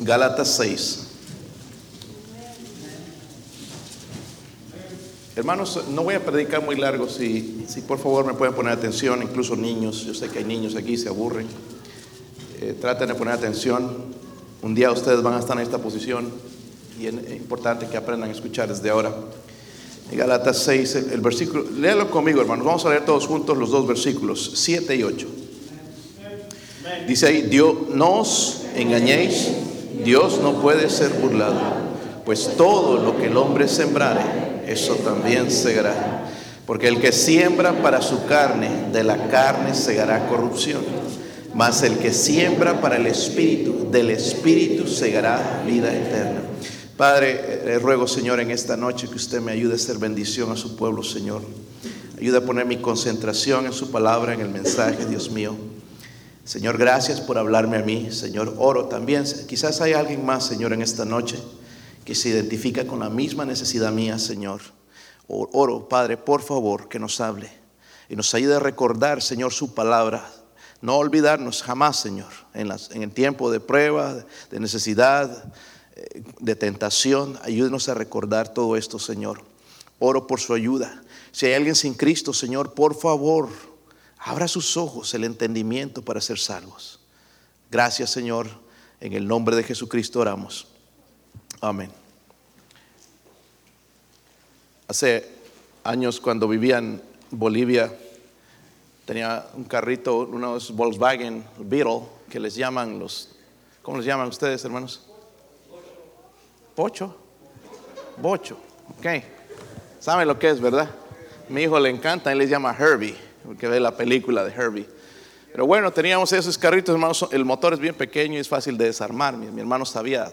Gálatas 6. Hermanos, no voy a predicar muy largo, si, si por favor me pueden poner atención, incluso niños, yo sé que hay niños aquí, se aburren. Eh, traten de poner atención. Un día ustedes van a estar en esta posición y es importante que aprendan a escuchar desde ahora. En Gálatas 6, el, el versículo, léalo conmigo, hermanos. Vamos a leer todos juntos los dos versículos, 7 y 8. Dice ahí, Dios, no os engañéis, Dios no puede ser burlado, pues todo lo que el hombre sembrare, eso también segará. Porque el que siembra para su carne, de la carne segará corrupción. Mas el que siembra para el espíritu, del espíritu segará vida eterna. Padre, le ruego, Señor, en esta noche que usted me ayude a ser bendición a su pueblo, Señor. Ayuda a poner mi concentración en su palabra, en el mensaje, Dios mío. Señor, gracias por hablarme a mí. Señor, oro también. Quizás hay alguien más, Señor, en esta noche que se identifica con la misma necesidad mía, Señor. Oro, Padre, por favor, que nos hable y nos ayude a recordar, Señor, su palabra. No olvidarnos jamás, Señor, en, en el tiempo de prueba, de necesidad, eh, de tentación. Ayúdenos a recordar todo esto, Señor. Oro por su ayuda. Si hay alguien sin Cristo, Señor, por favor, abra sus ojos, el entendimiento para ser salvos. Gracias, Señor. En el nombre de Jesucristo oramos. Amén. Hace años cuando vivía en Bolivia, tenía un carrito, unos Volkswagen Beetle, que les llaman los, ¿cómo les llaman ustedes, hermanos? Pocho. Bocho. Ok. ¿Saben lo que es, verdad? Mi hijo le encanta, él les llama Herbie, porque ve la película de Herbie. Pero bueno, teníamos esos carritos, hermanos, el motor es bien pequeño y es fácil de desarmar. Mi, mi hermano sabía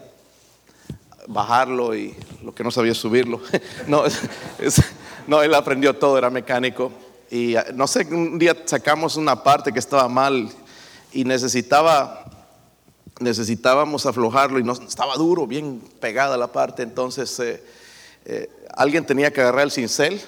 bajarlo y lo que no sabía subirlo. No, es, es, no, él aprendió todo, era mecánico. Y no sé, un día sacamos una parte que estaba mal y necesitaba, necesitábamos aflojarlo y no, estaba duro, bien pegada la parte. Entonces eh, eh, alguien tenía que agarrar el cincel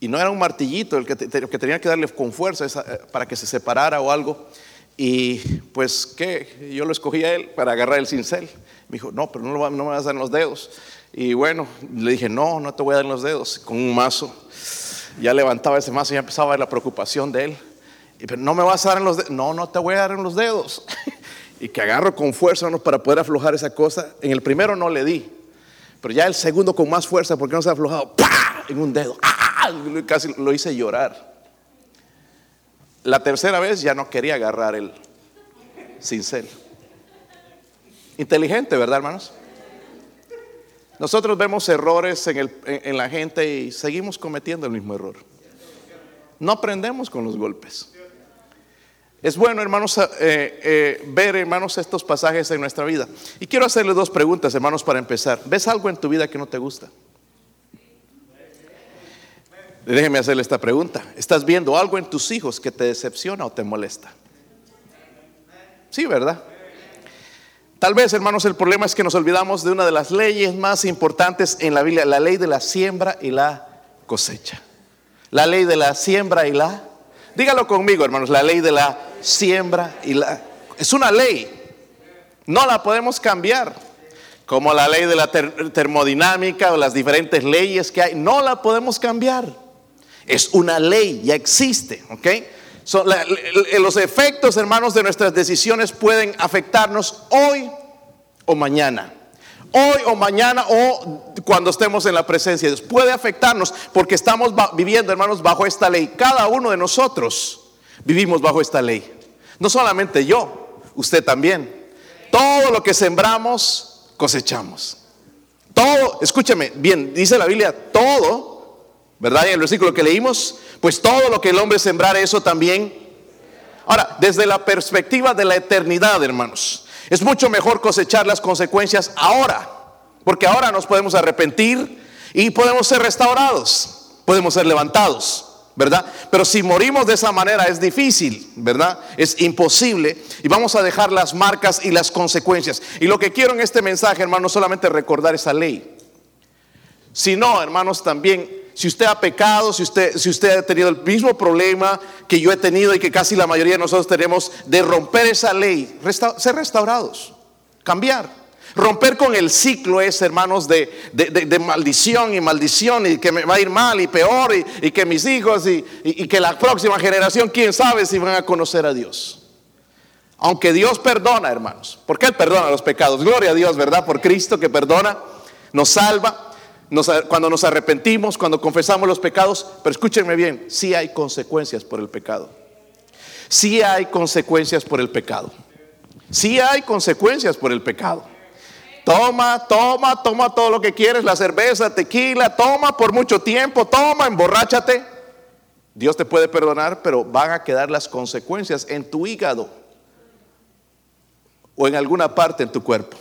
y no era un martillito el que, te, que tenía que darle con fuerza esa, eh, para que se separara o algo. Y pues, ¿qué? Yo lo escogí a él para agarrar el cincel. Me dijo, no, pero no, no me vas a dar en los dedos. Y bueno, le dije, no, no te voy a dar en los dedos. Con un mazo. Ya levantaba ese mazo y ya empezaba la preocupación de él. Y, pero no me vas a dar en los dedos. No, no te voy a dar en los dedos. y que agarro con fuerza ¿no? para poder aflojar esa cosa. En el primero no le di. Pero ya el segundo con más fuerza, porque no se ha aflojado. ¡Pah! En un dedo. ¡Ah! Casi lo hice llorar. La tercera vez ya no quería agarrar el cincel. Inteligente, ¿verdad, hermanos? Nosotros vemos errores en, el, en, la gente y seguimos cometiendo el mismo error. No aprendemos con los golpes. Es bueno, hermanos, eh, eh, ver, hermanos, estos pasajes en nuestra vida. Y quiero hacerle dos preguntas, hermanos, para empezar. ¿Ves algo en tu vida que no te gusta? Déjeme hacerle esta pregunta. ¿Estás viendo algo en tus hijos que te decepciona o te molesta? Sí, ¿verdad? Tal vez, hermanos, el problema es que nos olvidamos de una de las leyes más importantes en la Biblia, la ley de la siembra y la cosecha. La ley de la siembra y la... Dígalo conmigo, hermanos, la ley de la siembra y la... Es una ley. No la podemos cambiar. Como la ley de la ter termodinámica o las diferentes leyes que hay. No la podemos cambiar. Es una ley, ya existe, ¿ok? So, los efectos, hermanos, de nuestras decisiones pueden afectarnos hoy o mañana. Hoy o mañana o cuando estemos en la presencia de Dios. Puede afectarnos porque estamos viviendo, hermanos, bajo esta ley. Cada uno de nosotros vivimos bajo esta ley. No solamente yo, usted también. Todo lo que sembramos, cosechamos. Todo, escúchame bien, dice la Biblia, todo, ¿verdad? En el versículo que leímos, pues todo lo que el hombre sembrar, eso también. Ahora, desde la perspectiva de la eternidad, hermanos, es mucho mejor cosechar las consecuencias ahora, porque ahora nos podemos arrepentir y podemos ser restaurados, podemos ser levantados. ¿verdad? Pero si morimos de esa manera es difícil, ¿verdad? Es imposible y vamos a dejar las marcas y las consecuencias. Y lo que quiero en este mensaje, hermanos, no solamente recordar esa ley, sino, hermanos, también si usted ha pecado, si usted, si usted ha tenido el mismo problema que yo he tenido y que casi la mayoría de nosotros tenemos, de romper esa ley, ser restaurados, cambiar. Romper con el ciclo es, hermanos, de, maldición y maldición y que me va a ir mal y peor y, que mis hijos y, y, que la próxima generación, quién sabe si van a conocer a Dios. Aunque Dios perdona, hermanos, porque Él perdona los pecados. Gloria a Dios, ¿verdad? Por Cristo que perdona, nos salva, cuando nos arrepentimos, cuando confesamos los pecados. Pero escúchenme bien, sí hay consecuencias por el pecado. Sí hay consecuencias por el pecado. Sí hay consecuencias por el pecado. Toma, toma, toma todo lo que quieres, la cerveza, tequila, toma por mucho tiempo, toma, emborráchate. Dios te puede perdonar, pero van a quedar las consecuencias en tu hígado o en alguna parte en tu cuerpo.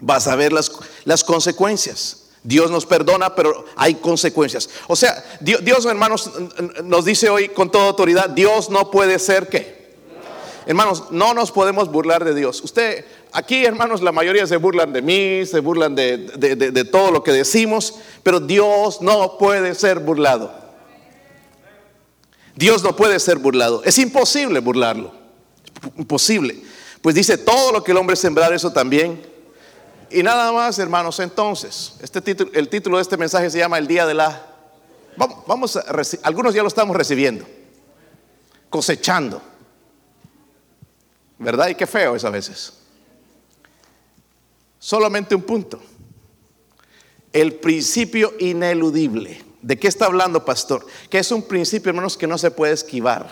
Vas a ver las, las consecuencias. Dios nos perdona, pero hay consecuencias. O sea, Dios, hermanos, nos dice hoy con toda autoridad, Dios no puede ser qué. Hermanos, no nos podemos burlar de Dios. Usted, aquí hermanos, la mayoría se burlan de mí, se burlan de, todo lo que decimos, pero Dios no puede ser burlado. Dios no puede ser burlado. Es imposible burlarlo. Imposible. Pues dice, todo lo que el hombre sembrar, eso también. Y nada más, hermanos, entonces, este título, el título de este mensaje se llama El Día de la... Vamos, vamos a, algunos ya lo estamos recibiendo, cosechando. ¿Verdad? Y qué feo es a veces. Solamente un punto. El principio ineludible. ¿De qué está hablando, pastor? Que es un principio, hermanos, que no se puede esquivar.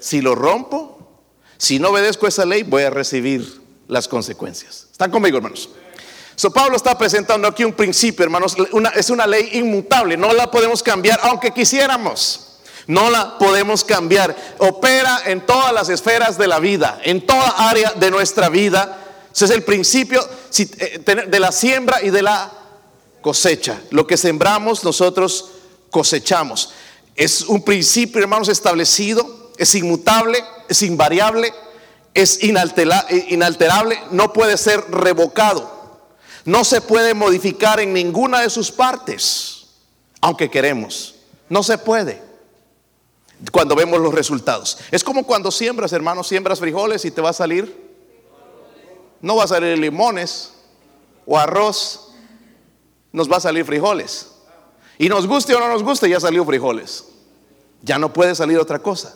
Si lo rompo, si no obedezco esa ley, voy a recibir las consecuencias. ¿Están conmigo, hermanos? So, Pablo está presentando aquí un principio, hermanos. es una ley inmutable, no la podemos cambiar, aunque quisiéramos. No la podemos cambiar. Opera en todas las esferas de la vida, en toda área de nuestra vida. Es el principio eh, de la siembra y de la cosecha. Lo que sembramos, nosotros cosechamos. Es un principio, hermanos, establecido, es inmutable, es invariable, es inalterable, no puede ser revocado. No se puede modificar en ninguna de sus partes, aunque queremos. No se puede cuando vemos los resultados. Es como cuando siembras, hermano, siembras frijoles y te va a salir, no va a salir limones o arroz, nos va a salir frijoles. Y nos guste o no nos guste, ya salió frijoles. Ya no puede salir otra cosa.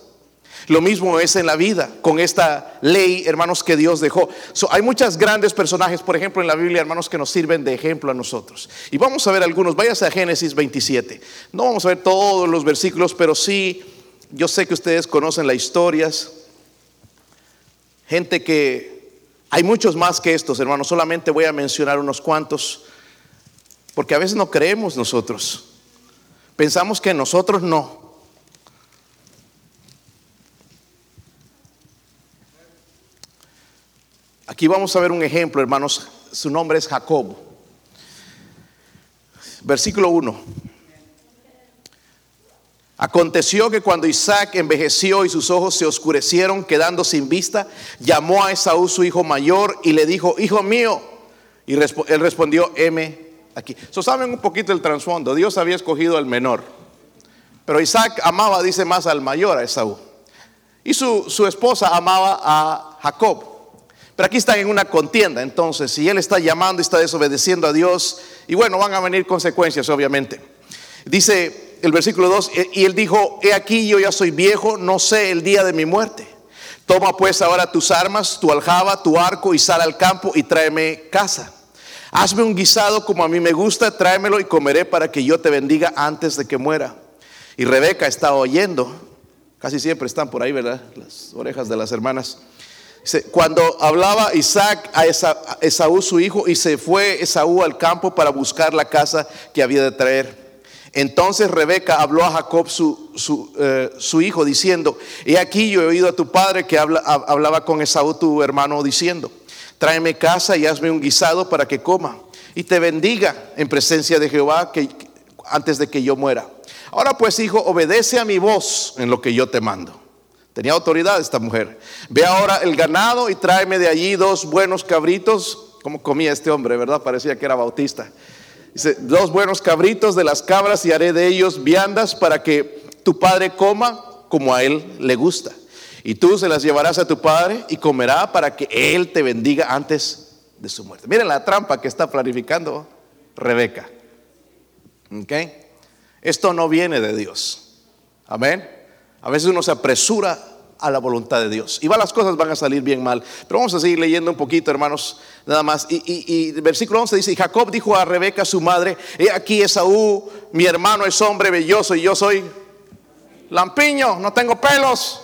Lo mismo es en la vida con esta ley, hermanos, que Dios dejó. hay muchos grandes personajes, por ejemplo, en la Biblia, hermanos, que nos sirven de ejemplo a nosotros. Y vamos a ver algunos. Váyase a Génesis 27. No vamos a ver todos los versículos, pero sí yo sé que ustedes conocen las historias. Gente que hay muchos más que estos, hermanos. Solamente voy a mencionar unos cuantos. Porque a veces no creemos nosotros. Pensamos que nosotros no. Aquí vamos a ver un ejemplo, hermanos. Su nombre es Jacob. Versículo 1. Aconteció que cuando Isaac envejeció y sus ojos se oscurecieron, quedando sin vista, llamó a Esaú su hijo mayor y le dijo, hijo mío. Y él respondió, M aquí. So, saben un poquito el trasfondo. Dios había escogido al menor. Pero Isaac amaba, dice más, al mayor, a Esaú. Y su, su esposa amaba a Jacob. Pero aquí están en una contienda. Entonces, si él está llamando y está desobedeciendo a Dios, y bueno, van a venir consecuencias, obviamente. Dice el versículo 2, y él dijo, he aquí yo ya soy viejo, no sé el día de mi muerte. Toma pues ahora tus armas, tu aljaba, tu arco y sal al campo y tráeme casa. Hazme un guisado como a mí me gusta, tráemelo y comeré para que yo te bendiga antes de que muera. Y Rebeca estaba oyendo, casi siempre están por ahí, ¿verdad? Las orejas de las hermanas. Cuando hablaba Isaac a Esaú su hijo y se fue Esaú al campo para buscar la casa que había de traer. Entonces Rebeca habló a Jacob, su, eh, hijo, diciendo, he aquí yo he oído a tu padre que hablaba con Esaú, tu hermano, diciendo, tráeme casa y hazme un guisado para que coma y te bendiga en presencia de Jehová antes de que yo muera. Ahora pues, hijo, obedece a mi voz en lo que yo te mando. Tenía autoridad esta mujer. Ve ahora el ganado y tráeme de allí dos buenos cabritos, como comía este hombre, ¿verdad? Parecía que era bautista. Dice, dos buenos cabritos de las cabras y haré de ellos viandas para que tu padre coma como a él le gusta. y tú se las llevarás a tu padre y comerá para que él te bendiga antes de su muerte. Miren la trampa que está planificando Rebeca. ¿Ok? Esto no viene de Dios. Amén. A veces uno se apresura a la voluntad de Dios. Y va, las cosas van a salir bien mal. Pero vamos a seguir leyendo un poquito, hermanos, nada más. Y, y, versículo 11 dice, y Jacob dijo a Rebeca, su madre, he aquí Esaú, mi hermano es hombre belloso y yo soy lampiño, no tengo pelos.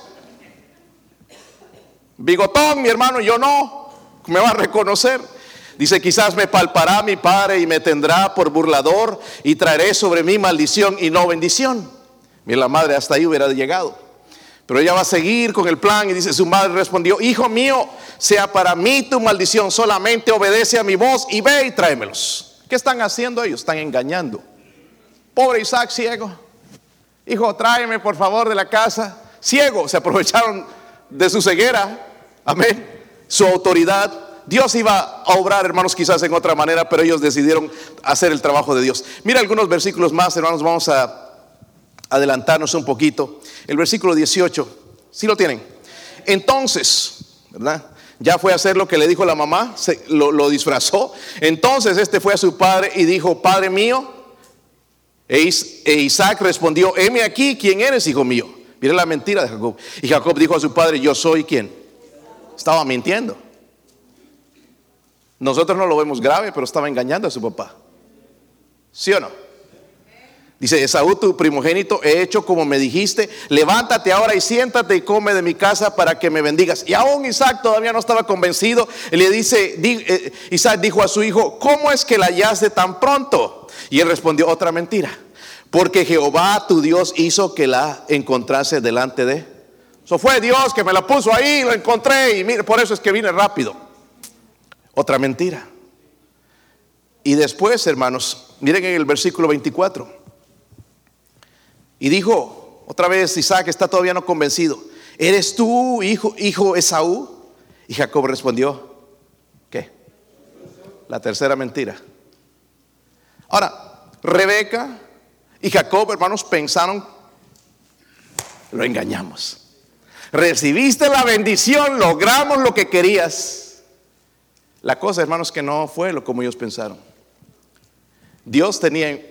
Bigotón, mi hermano, yo no, me va a reconocer. Dice, quizás me palpará mi padre y me tendrá por burlador y traeré sobre mí maldición y no bendición. Mira, la madre hasta ahí hubiera llegado. Pero ella va a seguir con el plan y dice, su madre respondió, hijo mío, sea para mí tu maldición, solamente obedece a mi voz y ve y tráemelos. ¿Qué están haciendo ellos? Están engañando. Pobre Isaac ciego. Hijo, tráeme por favor de la casa. Ciego, se aprovecharon de su ceguera. Amén. Su autoridad. Dios iba a obrar, hermanos, quizás en otra manera, pero ellos decidieron hacer el trabajo de Dios. Mira algunos versículos más, hermanos, vamos a adelantarnos un poquito. El versículo 18, si lo tienen? Entonces, ¿verdad? Ya fue a hacer lo que le dijo la mamá, se, lo, lo disfrazó. Entonces este fue a su padre y dijo, Padre mío, e, e Isaac respondió, heme aquí, ¿quién eres, hijo mío? Mira la mentira de Jacob. Y Jacob dijo a su padre, yo soy quien. Estaba mintiendo. Nosotros no lo vemos grave, pero estaba engañando a su papá. ¿Sí o no? Dice, Esaú, tu primogénito, he hecho como me dijiste, levántate ahora y siéntate y come de mi casa para que me bendigas. Y aún Isaac todavía no estaba convencido. le dice, eh, Isaac dijo a su hijo, ¿cómo es que la hallaste tan pronto? Y él respondió otra mentira. Porque Jehová tu Dios hizo que la encontrase delante de. Eso fue Dios que me la puso ahí, lo encontré y mire, por eso es que vine rápido. Otra mentira. Y después, hermanos, miren en el versículo 24. Y dijo, otra vez Isaac está todavía no convencido. ¿Eres tú, hijo, hijo Esaú? Y Jacob respondió, ¿qué? La tercera mentira. Ahora, Rebeca y Jacob, hermanos, pensaron, lo engañamos. Recibiste la bendición, logramos lo que querías. La cosa, hermanos, que no fue lo como ellos pensaron. Dios tenía,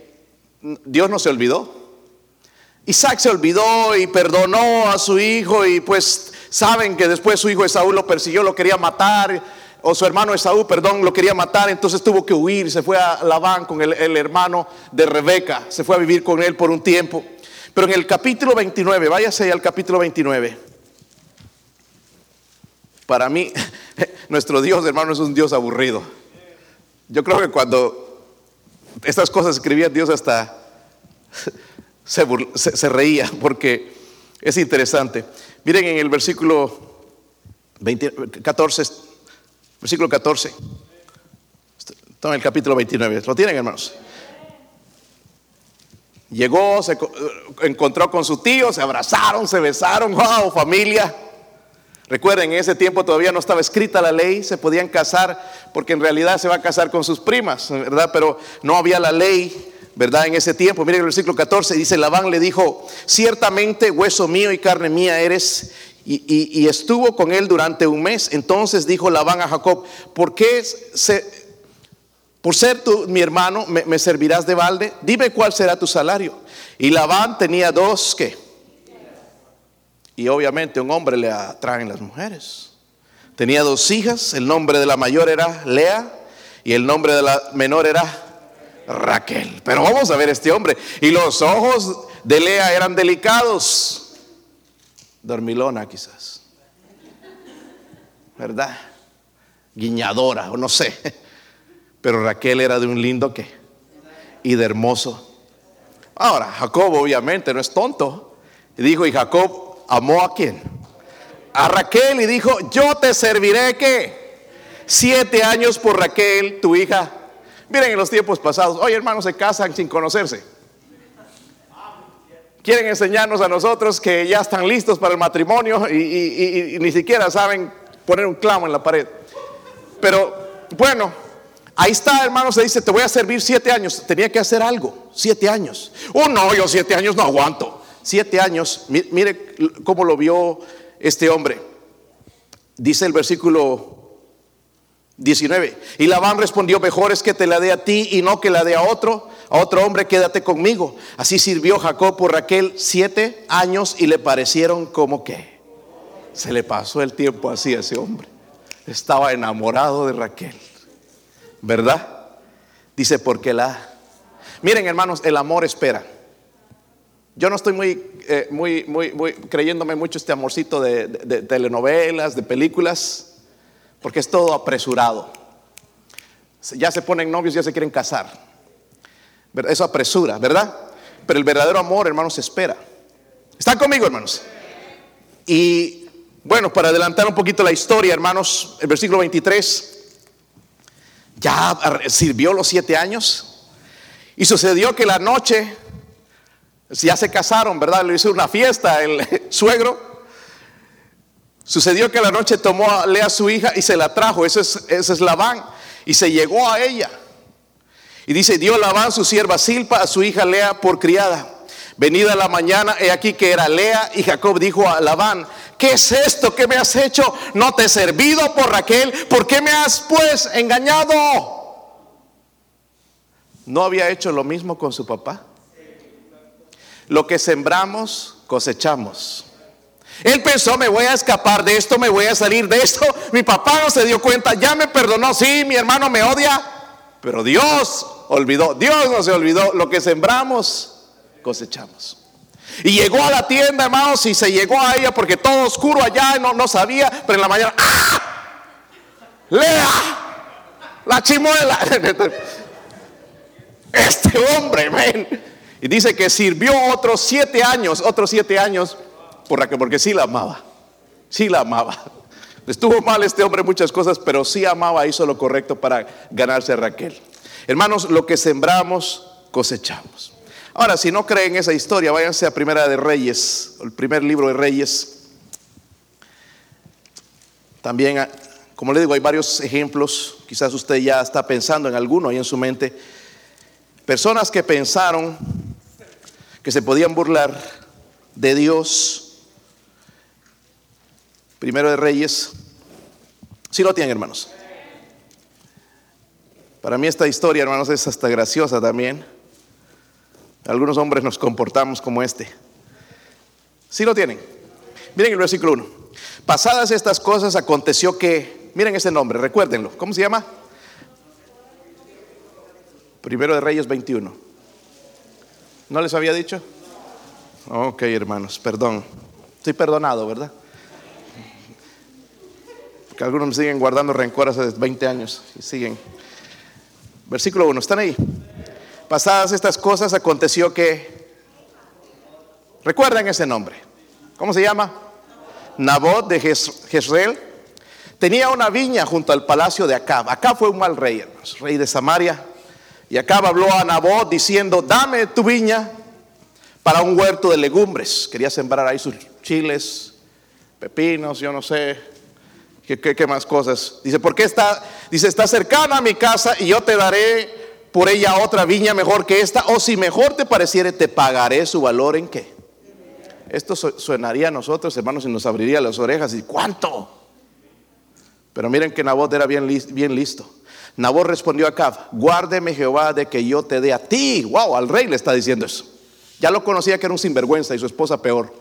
Dios no se olvidó. Isaac se olvidó y perdonó a su hijo y pues saben que después su hijo Esaú lo persiguió, lo quería matar o su hermano Esaú, perdón, lo quería matar, entonces tuvo que huir, se fue a Labán con el, el, hermano de Rebeca, se fue a vivir con él por un tiempo. Pero en el capítulo 29, váyase al capítulo 29. Para mí, nuestro Dios, hermano, es un Dios aburrido. Yo creo que cuando estas cosas escribía Dios hasta se, reía porque es interesante. Miren en el versículo 20, 14 Versículo 14. Está en el capítulo 29. ¿Lo tienen, hermanos? Llegó, se encontró con su tío, se abrazaron, se besaron, wow, familia. Recuerden, en ese tiempo todavía no estaba escrita la ley, se podían casar, porque en realidad se va a casar con sus primas, ¿verdad? Pero no había la ley, ¿verdad? En ese tiempo, miren el versículo 14, dice, Labán le dijo, ciertamente hueso mío y carne mía eres, y, estuvo con él durante un mes. Entonces dijo Labán a Jacob, ¿por qué por ser tú mi hermano me, servirás de balde? Dime cuál será tu salario. Y Labán tenía dos que. Y obviamente un hombre le atraen las mujeres. Tenía dos hijas, el nombre de la mayor era Lea y el nombre de la menor era Raquel. Pero vamos a ver este hombre. Y los ojos de Lea eran delicados dormilona quizás, ¿verdad? Guiñadora o no sé. Pero Raquel era de un lindo que y de hermoso. Ahora, Jacob obviamente no es tonto. Y dijo, y Jacob amó a quién? A Raquel y dijo, yo te serviré que siete años por Raquel, tu hija. Miren en los tiempos pasados, hoy hermanos se casan sin conocerse quieren enseñarnos a nosotros que ya están listos para el matrimonio y, ni siquiera saben poner un clavo en la pared. Pero bueno, ahí está, hermano, se dice, te voy a servir siete años. Tenía que hacer algo, siete años. Oh, no, yo siete años no aguanto. Siete años, mire cómo lo vio este hombre. Dice el versículo 19. Y Labán respondió, mejor es que te la dé a ti y no que la dé a otro, a otro hombre, quédate conmigo. Así sirvió Jacob por Raquel siete años y le parecieron como que se le pasó el tiempo así a ese hombre. Estaba enamorado de Raquel, ¿verdad? Dice, porque la... Miren hermanos, el amor espera. Yo no estoy muy, eh, muy, muy, creyéndome mucho este amorcito de, de telenovelas, de películas, porque es todo apresurado. Ya se ponen novios, ya se quieren casar. Eso apresura, ¿verdad? Pero el verdadero amor, hermanos, espera. ¿Están conmigo, hermanos? Y bueno, para adelantar un poquito la historia, hermanos, el versículo 23 ya sirvió los siete años y sucedió que la noche ya se casaron, ¿verdad? Le hizo una fiesta el suegro. Sucedió que la noche tomó a Lea su hija y se la trajo. Ese es, Labán. Y se llegó a ella. Y dice, dio Labán su sierva Silpa a su hija Lea por criada. Venida la mañana, he aquí que era Lea y Jacob dijo a Labán, ¿qué es esto que me has hecho? ¿No te he servido por Raquel? ¿Por qué me has pues engañado? ¿No había hecho lo mismo con su papá? Lo que sembramos, cosechamos. Él pensó, me voy a escapar de esto, me voy a salir de esto. Mi papá no se dio cuenta, ya me perdonó, sí, mi hermano me odia, pero Dios olvidó, Dios no se olvidó, lo que sembramos, cosechamos. Y llegó a la tienda, hermanos, y se llegó a ella porque todo oscuro allá, no, no sabía, pero en la mañana, ¡ah! Lea, la chimuela. Este hombre, ven. Y dice que sirvió otros siete años, otros siete años, por Raquel, porque sí la amaba, sí la amaba. Estuvo mal este hombre muchas cosas, pero sí amaba, hizo lo correcto para ganarse a Raquel. Hermanos, lo que sembramos, cosechamos. Ahora, si no creen esa historia, váyanse a Primera de Reyes, el primer libro de Reyes. También, como le digo, hay varios ejemplos. Quizás usted ya está pensando en alguno ahí en su mente. Personas que pensaron que se podían burlar de Dios. Primero de Reyes. Si lo tienen, hermanos. Para mí esta historia, hermanos, es hasta graciosa también. Algunos hombres nos comportamos como este. Si lo tienen. Miren el versículo 1. Pasadas estas cosas aconteció que, miren ese nombre, recuérdenlo. ¿Cómo se llama? Primero de Reyes 21. ¿No les había dicho? Ok, hermanos, perdón. Estoy perdonado, ¿verdad? Porque algunos siguen guardando rencor hace 20 años y siguen. Versículo 1, ¿están ahí? Pasadas estas cosas aconteció que, recuerden ese nombre, ¿cómo se llama? Nabot de Jezreel. Tenía una viña junto al palacio de Acab. Acab fue un mal rey, hermanos, rey de Samaria, y acá habló a Nabot diciendo, dame tu viña para un huerto de legumbres. Quería sembrar ahí sus chiles, pepinos, yo no sé, qué, más cosas. Dice, ¿por qué está? Dice, está cercana a mi casa y yo te daré por ella otra viña mejor que esta. O si mejor te pareciere, te pagaré su valor en qué. Esto suenaría a nosotros, hermanos, y nos abriría las orejas. ¿Y cuánto? Pero miren que Nabot era bien, bien listo. Nabor respondió a Cab, guárdeme Jehová de que yo te dé a ti. Wow, al rey le está diciendo eso. Ya lo conocía que era un sinvergüenza y su esposa peor.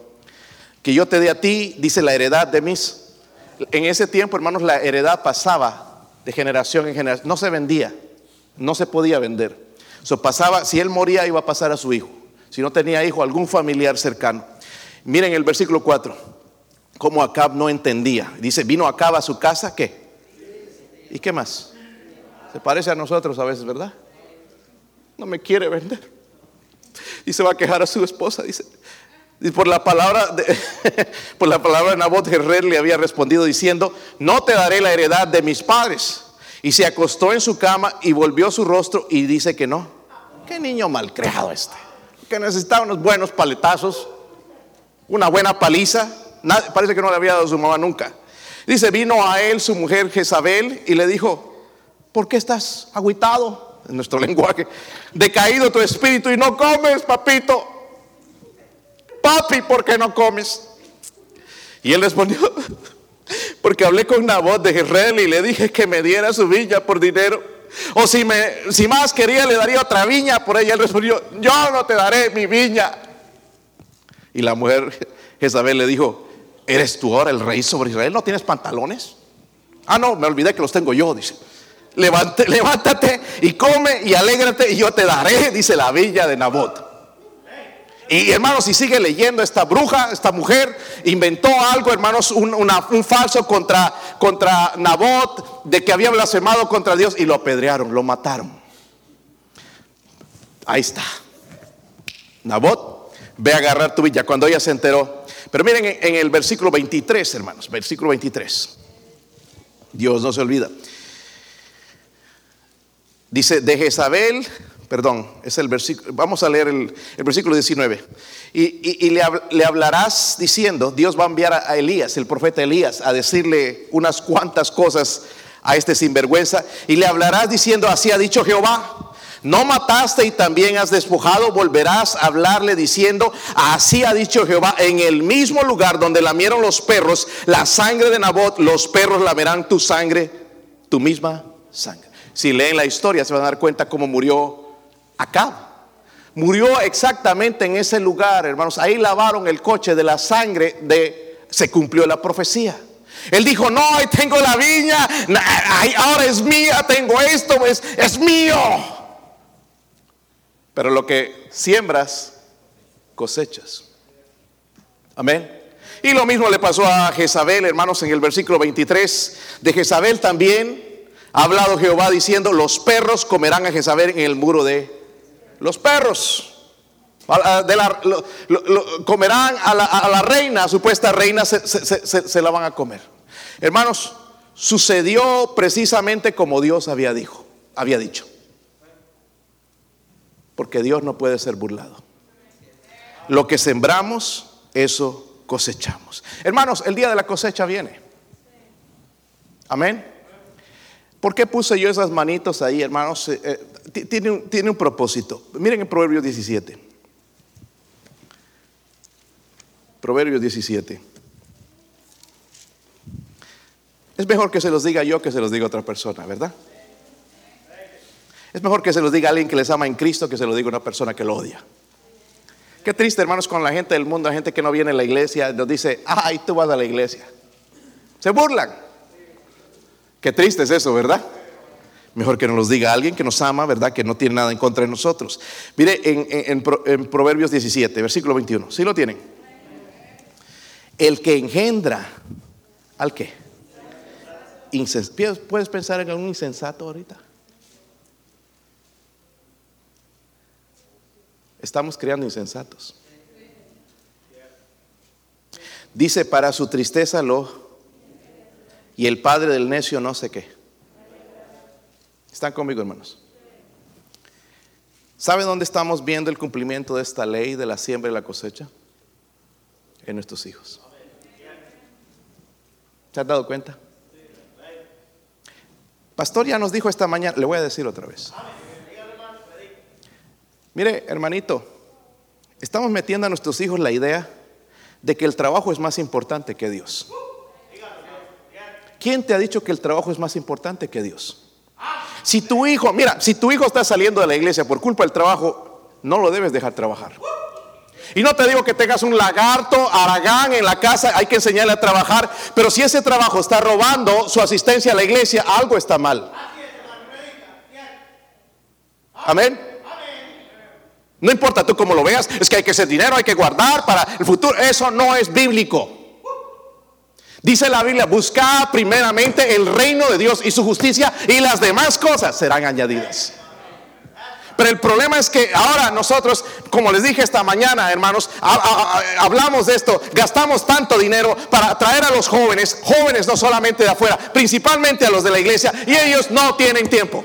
Que yo te dé a ti, dice la heredad de mis. En ese tiempo, hermanos, la heredad pasaba de generación en generación. No se vendía, no se podía vender. Pasaba, si él moría, iba a pasar a su hijo. Si no tenía hijo, algún familiar cercano. Miren el versículo 4, cómo Acab no entendía. Dice, vino Acab a su casa, ¿qué? ¿Y qué más? Se parece a nosotros a veces, ¿verdad? No me quiere vender. Y se va a quejar a su esposa, dice. Y por la palabra de, por la palabra de Nabot le había respondido diciendo, no te daré la heredad de mis padres. Y se acostó en su cama y volvió su rostro y dice que no. Qué niño malcriado este. Que necesitaba unos buenos paletazos, una buena paliza. parece que no le había dado su mamá nunca. Dice, vino a él su mujer Jezabel y le dijo, ¿Por qué estás aguitado? En nuestro lenguaje. Decaído tu espíritu y no comes, papito. Papi, ¿por qué no comes? Y él respondió, porque hablé con Nabot de Jezreel y le dije que me diera su viña por dinero. O si, me, si más quería, le daría otra viña por ella. Él respondió, yo no te daré mi viña. Y la mujer Jezabel le dijo, ¿eres tú ahora el rey sobre Israel? ¿No tienes pantalones? Ah, no, me olvidé que los tengo yo, dice. levántate y come y alégrate y yo te daré, dice la villa de Nabot. Y hermanos, si sigue leyendo, esta bruja, esta mujer, inventó algo, hermanos, un, falso contra, contra Nabot, de que había blasfemado contra Dios y lo apedrearon, lo mataron. Ahí está. Nabot, ve a agarrar tu villa. Cuando ella se enteró. Pero miren en el versículo 23, hermanos, versículo 23. Dios no se olvida. Dice, de Jezabel perdón, es el versículo, vamos a leer el, versículo 19. Y, le, hablarás diciendo, Dios va a enviar a, Elías, el profeta Elías, a decirle unas cuantas cosas a este sinvergüenza. Y le hablarás diciendo, así ha dicho Jehová. No mataste y también has despojado, volverás a hablarle diciendo, así ha dicho Jehová, en el mismo lugar donde lamieron los perros la sangre de Nabot, los perros lamerán tu sangre, tu misma sangre. Si leen la historia se van a dar cuenta cómo murió acá. Murió exactamente en ese lugar, hermanos. Ahí lavaron el coche de la sangre de... Se cumplió la profecía. Él dijo, no, tengo la viña, ahora es mía, tengo esto, es, es mío. Pero lo que siembras, cosechas. Amén. Y lo mismo le pasó a Jezabel, hermanos, en el versículo 23. De Jezabel también ha hablado Jehová diciendo, los perros comerán a Jezabel en el muro de los perros. Comerán a la, reina, supuesta reina, se, la van a comer. Hermanos, sucedió precisamente como Dios había, dijo, había dicho. Porque Dios no puede ser burlado. Lo que sembramos, eso cosechamos. Hermanos, el día de la cosecha viene. Amén. ¿Por qué puse yo esas manitos ahí, hermanos? Eh, eh, tiene, un, tiene un propósito. Miren en Proverbios 17. Proverbios 17. Es mejor que se los diga yo que se los diga otra persona, ¿verdad? Es mejor que se los diga alguien que les ama en Cristo que se lo diga una persona que lo odia. Qué triste, hermanos, con la gente del mundo, la gente que no viene a la iglesia, nos dice, ay, tú vas a la iglesia. Se burlan. Qué triste es eso, ¿verdad? Mejor que nos los diga alguien que nos ama, ¿verdad? Que no tiene nada en contra de nosotros. Mire en, Proverbios 17, versículo 21. ¿Sí lo tienen? El que engendra, ¿al qué? ¿Puedes pensar en algún insensato ahorita? Estamos creando insensatos. Dice, para su tristeza lo y el padre del necio no sé qué. ¿Están conmigo, hermanos? ¿Saben dónde estamos viendo el cumplimiento de esta ley de la siembra y la cosecha? En nuestros hijos. ¿Se han dado cuenta? Pastor ya nos dijo esta mañana, le voy a decir otra vez. Mire, hermanito, estamos metiendo a nuestros hijos la idea de que el trabajo es más importante que Dios. ¿Quién te ha dicho que el trabajo es más importante que Dios? Si tu hijo, mira, si tu hijo está saliendo de la iglesia por culpa del trabajo, no lo debes dejar trabajar. Y no te digo que tengas un lagarto, aragán en la casa, hay que enseñarle a trabajar, pero si ese trabajo está robando su asistencia a la iglesia, algo está mal. Amén. No importa tú cómo lo veas, es que hay que hacer dinero, hay que guardar para el futuro. Eso no es bíblico. Dice la Biblia, busca primeramente el reino de Dios y su justicia y las demás cosas serán añadidas. Pero el problema es que ahora nosotros, como les dije esta mañana, hermanos, hablamos de esto, gastamos tanto dinero para traer a los jóvenes, jóvenes no solamente de afuera, principalmente a los de la iglesia, y ellos no tienen tiempo,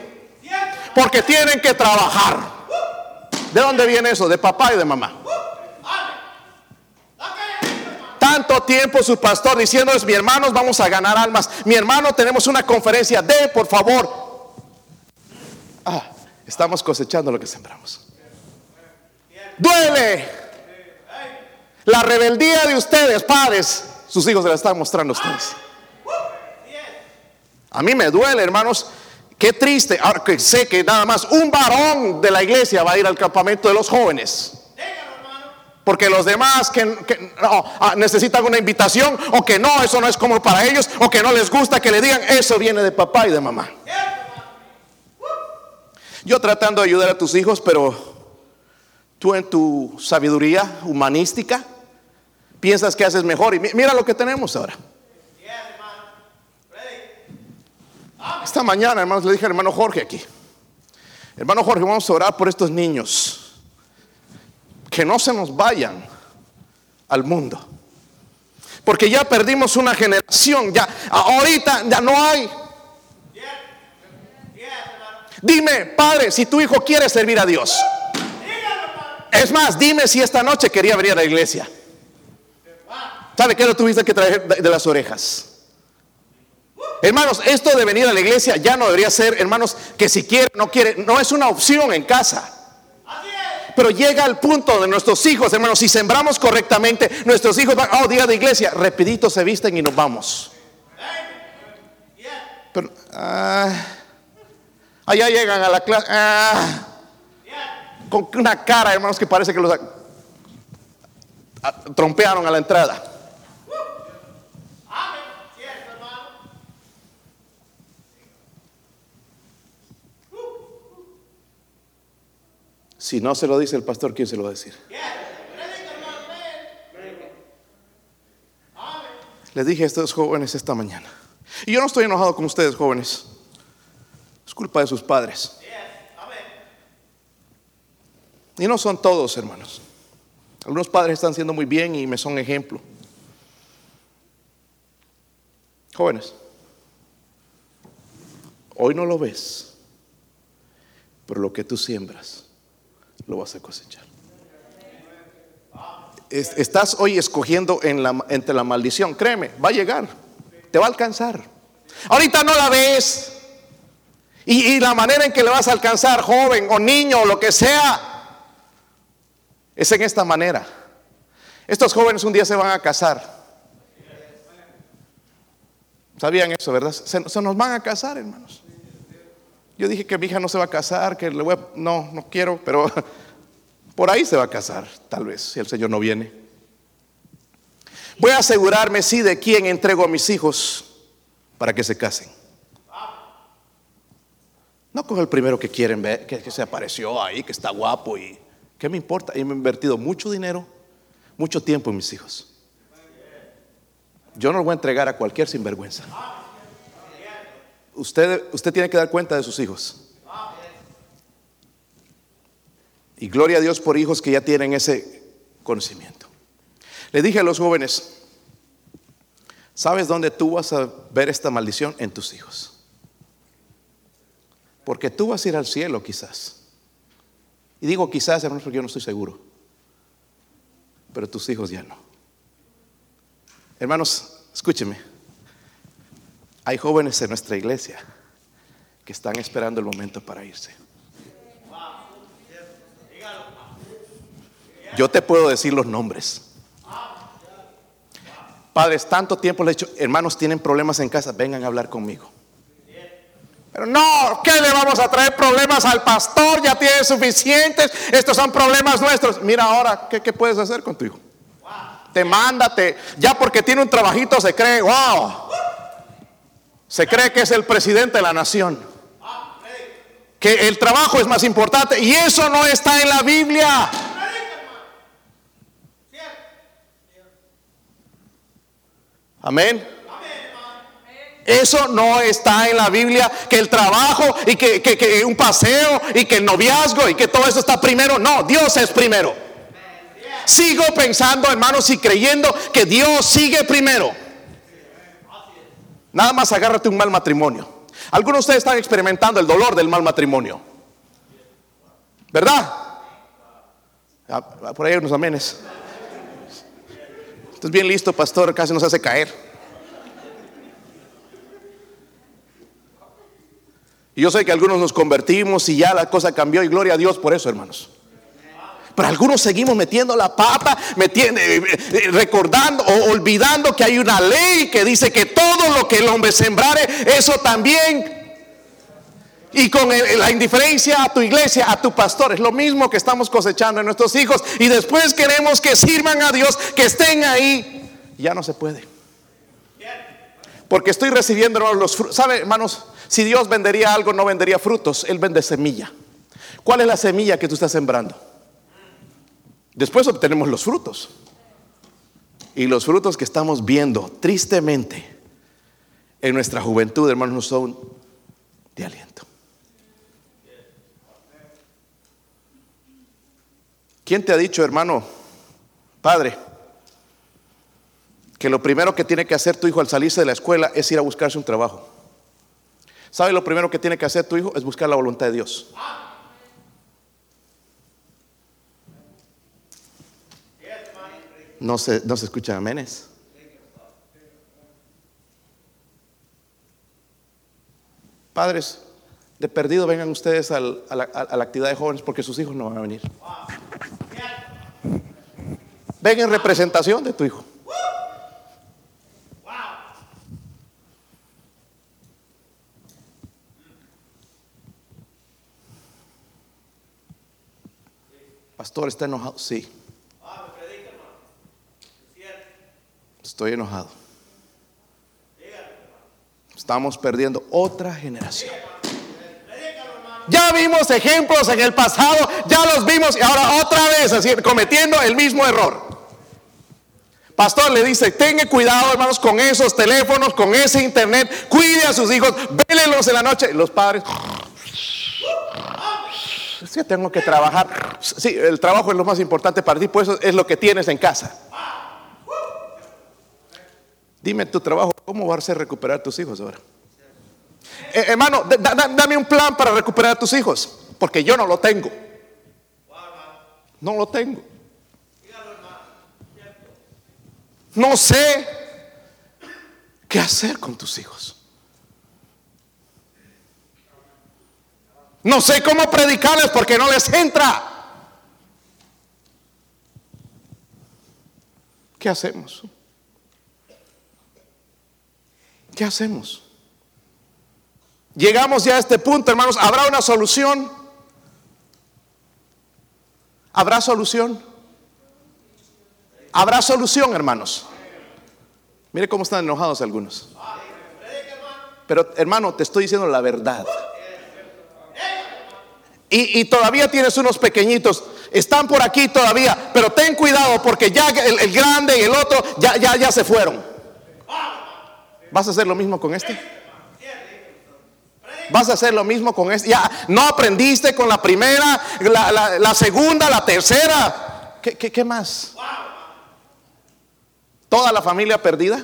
porque tienen que trabajar. ¿De dónde viene eso? De papá y de mamá tanto tiempo su pastor diciéndoles, mi hermanos, vamos a ganar almas. Mi hermano, tenemos una conferencia de, por favor. Ah, estamos cosechando lo que sembramos. Duele. La rebeldía de ustedes, padres, Sus hijos se la están mostrando a ustedes. A mí me duele, hermanos. Qué triste. Ahora que sé que nada más un varón de la iglesia va a ir al campamento de los jóvenes. Porque los demás que, no, ah, necesitan una invitación o que no, eso no es como para ellos, o que no les gusta que le digan, eso viene de papá y de mamá. Yo tratando de ayudar a tus hijos, pero tú en tu sabiduría humanística piensas que haces mejor. Y mira lo que tenemos ahora. Esta mañana, hermanos, le dije al hermano Jorge aquí. Hermano Jorge, vamos a orar por estos niños que no se nos vayan al mundo. Porque ya perdimos una generación, ya ahorita ya no hay. Dime, padre, si tu hijo quiere servir a Dios. Es más, dime si esta noche quería venir a la iglesia. ¿Sabe qué lo tuviste que traer de las orejas? Hermanos, esto de venir a la iglesia ya no debería ser, hermanos, que si quiere, no quiere, no es una opción en casa. Pero llega al punto de nuestros hijos, hermanos, si sembramos correctamente, nuestros hijos van, oh, día de iglesia, repidito se visten y nos vamos. Pero, ah, allá llegan a la clase, ah, con una cara, hermanos, que parece que los trompearon a la entrada. Si no se lo dice el pastor, ¿quién se lo va a decir? Les dije a estos jóvenes esta mañana. Y yo no estoy enojado con ustedes, jóvenes. Es culpa de sus padres. Y no son todos, hermanos. Algunos padres están siendo muy bien y me son ejemplo. Jóvenes, hoy no lo ves, pero lo que tú siembras lo vas a cosechar. Estás hoy escogiendo entre la maldición, créeme, va a llegar, te va a alcanzar. Ahorita no la ves. Y, la manera en que le vas a alcanzar, joven o niño o lo que sea, es en esta manera. Estos jóvenes un día se van a casar. ¿Sabían eso, verdad? Se nos van a casar, hermanos. Yo dije que mi hija no se va a casar, que le voy a, no, no quiero, pero por ahí se va a casar, tal vez, si el Señor no viene. Voy a asegurarme, sí, de quién entrego a mis hijos para que se casen. No con el primero que quieren ver, que, se apareció ahí, que está guapo y ¿qué me importa? Y me he invertido mucho dinero, mucho tiempo en mis hijos. Yo no lo voy a entregar a cualquier sinvergüenza. Usted, usted tiene que dar cuenta de sus hijos. Y gloria a Dios por hijos que ya tienen ese conocimiento. Le dije a los jóvenes, ¿sabes dónde tú vas a ver esta maldición? En tus hijos. Porque tú vas a ir al cielo quizás. Y digo quizás, hermanos, porque yo no estoy seguro. Pero tus hijos ya no. Hermanos, escúcheme. Hay jóvenes en nuestra iglesia que están esperando el momento para irse. Yo te puedo decir los nombres. Padres, tanto tiempo le he dicho, hermanos, tienen problemas en casa, vengan a hablar conmigo. Pero no, ¿qué le vamos a traer problemas al pastor? Ya tiene suficientes, estos son problemas nuestros. Mira ahora, ¿qué, puedes hacer con tu hijo? Te ya porque tiene un trabajito se cree, wow. Se cree que es el presidente de la nación. Que el trabajo es más importante. Y eso no está en la Biblia. Amén. Eso no está en la Biblia, que el trabajo y que, un paseo y que el noviazgo y que todo eso está primero. No, Dios es primero. Sigo pensando, hermanos, y creyendo que Dios sigue primero. Nada más agárrate un mal matrimonio. Algunos de ustedes están experimentando el dolor del mal matrimonio. ¿Verdad? Ah, por ahí unos amenes. Estás bien listo, pastor, casi nos hace caer. Y yo sé que algunos nos convertimos y ya la cosa cambió y gloria a Dios por eso, hermanos. Pero algunos seguimos metiendo la pata, metiendo, eh, eh, recordando o olvidando que hay una ley que dice que todo lo que el hombre sembrare, eso también y con la indiferencia a tu iglesia, a tu pastor, es lo mismo que estamos cosechando en nuestros hijos. Y después queremos que sirvan a Dios, que estén ahí. Ya no se puede. Porque estoy recibiendo los frutos. ¿Sabe, hermanos? Si Dios vendería algo, no vendería frutos. Él vende semilla. ¿Cuál es la semilla que tú estás sembrando? Después obtenemos los frutos. Y los frutos que estamos viendo tristemente en nuestra juventud, hermanos, no son de aliento. ¿Quién te ha dicho, hermano, padre, que lo primero que tiene que hacer tu hijo al salirse de la escuela es ir a buscarse un trabajo? ¿Sabe lo primero que tiene que hacer tu hijo? Es buscar la voluntad de Dios. No se, no se escuchan amenes. Padres, de perdido vengan ustedes a, la, a, la, actividad de jóvenes porque sus hijos no van a venir. Ven en representación de tu hijo. Pastor, ¿está enojado? Sí. Estoy enojado. Estamos perdiendo otra generación. Ya vimos ejemplos en el pasado, ya los vimos y ahora otra vez cometiendo el mismo error. Pastor le dice, tenga cuidado hermanos con esos teléfonos, con ese internet, cuide a sus hijos, vélenlos en la noche. Los padres, sí, tengo que trabajar. Sí, el trabajo es lo más importante para ti, pues eso es lo que tienes en casa. Dime tu trabajo, ¿cómo vas a recuperar tus hijos ahora? Eh, hermano, dame un plan para recuperar a tus hijos, porque yo no lo tengo. No lo tengo. No sé qué hacer con tus hijos. No sé cómo predicarles porque no les entra. ¿Qué hacemos? ¿Qué hacemos? Llegamos ya a este punto, hermanos. ¿Habrá una solución? ¿Habrá solución? Habrá solución, hermanos. Mire cómo están enojados algunos. Pero hermano, te estoy diciendo la verdad. Y, todavía tienes unos pequeñitos. Están por aquí todavía. Pero ten cuidado porque ya el, grande y el otro ya, ya, ya se fueron. ¿Vas a hacer lo mismo con este? Vas a hacer lo mismo con este. Ya no aprendiste con la primera, la, segunda, la tercera. ¿Qué, más? Toda la familia perdida.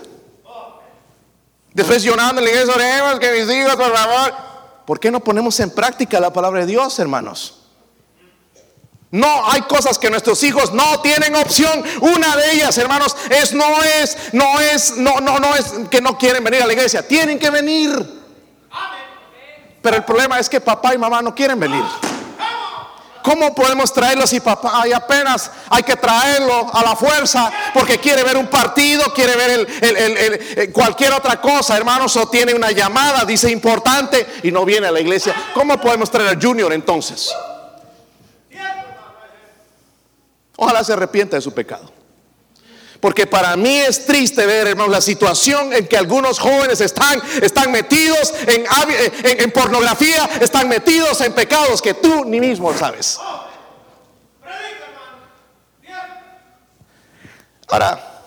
Después llorando que mis hijos, por favor. ¿Por qué no ponemos en práctica la palabra de Dios, hermanos? No, hay cosas que nuestros hijos no tienen opción. Una de ellas, hermanos, es no es, no es, no, no, no es que no quieren venir a la iglesia. Tienen que venir. Pero el problema es que papá y mamá no quieren venir. ¿Cómo podemos traerlo si papá hay apenas hay que traerlo a la fuerza porque quiere ver un partido, quiere ver el, cualquier otra cosa, hermanos, o tiene una llamada, dice importante y no viene a la iglesia? ¿Cómo podemos traer al Junior entonces? Ojalá se arrepienta de su pecado. Porque para mí es triste ver, hermanos, la situación en que algunos jóvenes están, están metidos en, en, pornografía, están metidos en pecados que tú ni mismo sabes. Ahora,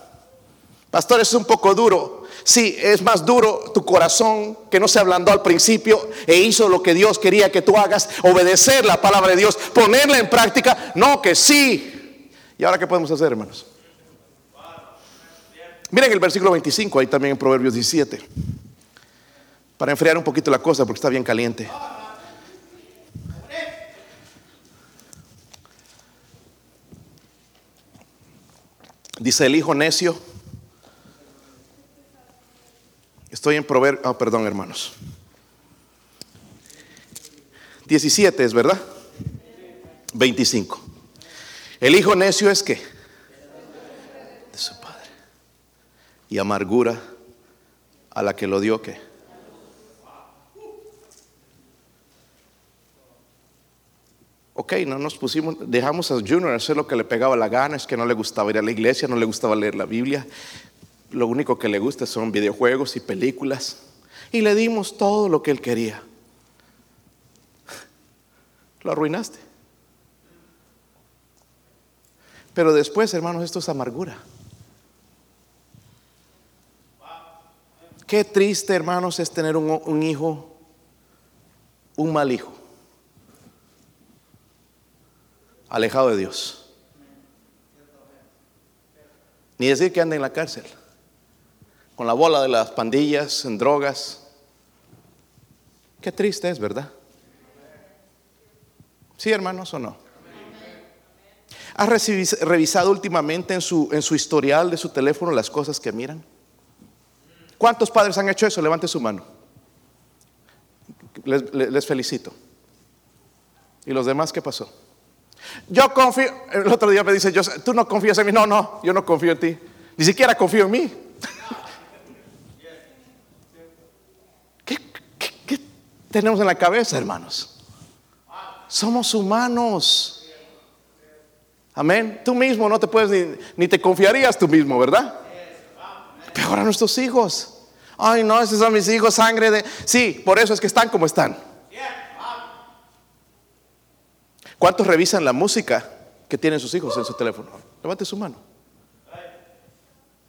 pastor, es un poco duro. Sí, es más duro tu corazón que no se ablandó al principio e hizo lo que Dios quería que tú hagas, obedecer la palabra de Dios, ponerla en práctica. No, que sí. ¿Y ahora qué podemos hacer, hermanos? Miren el versículo 25, ahí también en Proverbios 17. Para enfriar un poquito la cosa porque está bien caliente. Dice el hijo necio. Estoy en Proverbios, ah, perdón hermanos. 17 es verdad. 25. El hijo necio es que de su padre. Y amargura a la que lo dio que. Ok, no nos pusimos, dejamos a Junior hacer lo que le pegaba la gana, es que no le gustaba ir a la iglesia, no le gustaba leer la Biblia, lo único que le gusta son videojuegos y películas. Y le dimos todo lo que él quería. Lo arruinaste. Pero después, hermanos, esto es amargura. Qué triste, hermanos, es tener un, hijo, un mal hijo, alejado de Dios. Ni decir que anda en la cárcel, con la bola de las pandillas, en drogas. Qué triste es, ¿verdad? ¿Sí, hermanos, o no? ¿Has revisado últimamente en su, en su historial de su teléfono las cosas que miran? ¿Cuántos padres han hecho eso? Levante su mano. Les, felicito. ¿Y los demás qué pasó? Yo confío, el otro día me dice, tú no confías en mí. No, no, yo no confío en ti. Ni siquiera confío en mí. ¿Qué, qué, qué tenemos en la cabeza, hermanos? Somos humanos. Amén. Tú mismo no te puedes ni, ni te confiarías tú mismo, ¿verdad? Peor a nuestros hijos. Ay, no, esos son mis hijos, sangre de... Sí, por eso es que están como están. ¿Cuántos revisan la música que tienen sus hijos en su teléfono? Levante su mano.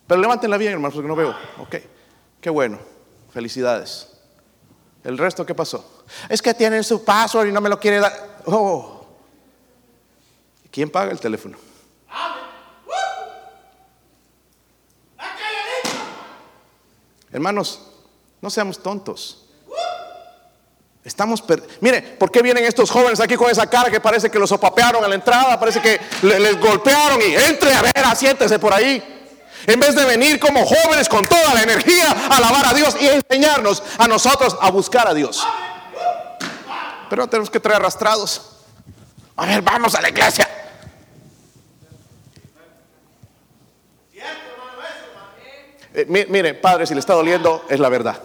Pero levántenla bien, hermanos, porque no veo. Ok, qué bueno. Felicidades. ¿El resto qué pasó? Es que tienen su password y no me lo quiere dar. Oh. ¿Quién paga el teléfono? Hermanos, no seamos tontos. Estamos, mire, ¿por qué vienen estos jóvenes aquí con esa cara que parece que los opapearon a la entrada? Parece que les golpearon y entre a ver, asiéntese por ahí. En vez de venir como jóvenes con toda la energía a alabar a Dios y enseñarnos a nosotros a buscar a Dios. Pero no tenemos que traer arrastrados. A ver, vamos a la iglesia. Eh, mire, padre, si le está doliendo, es la verdad.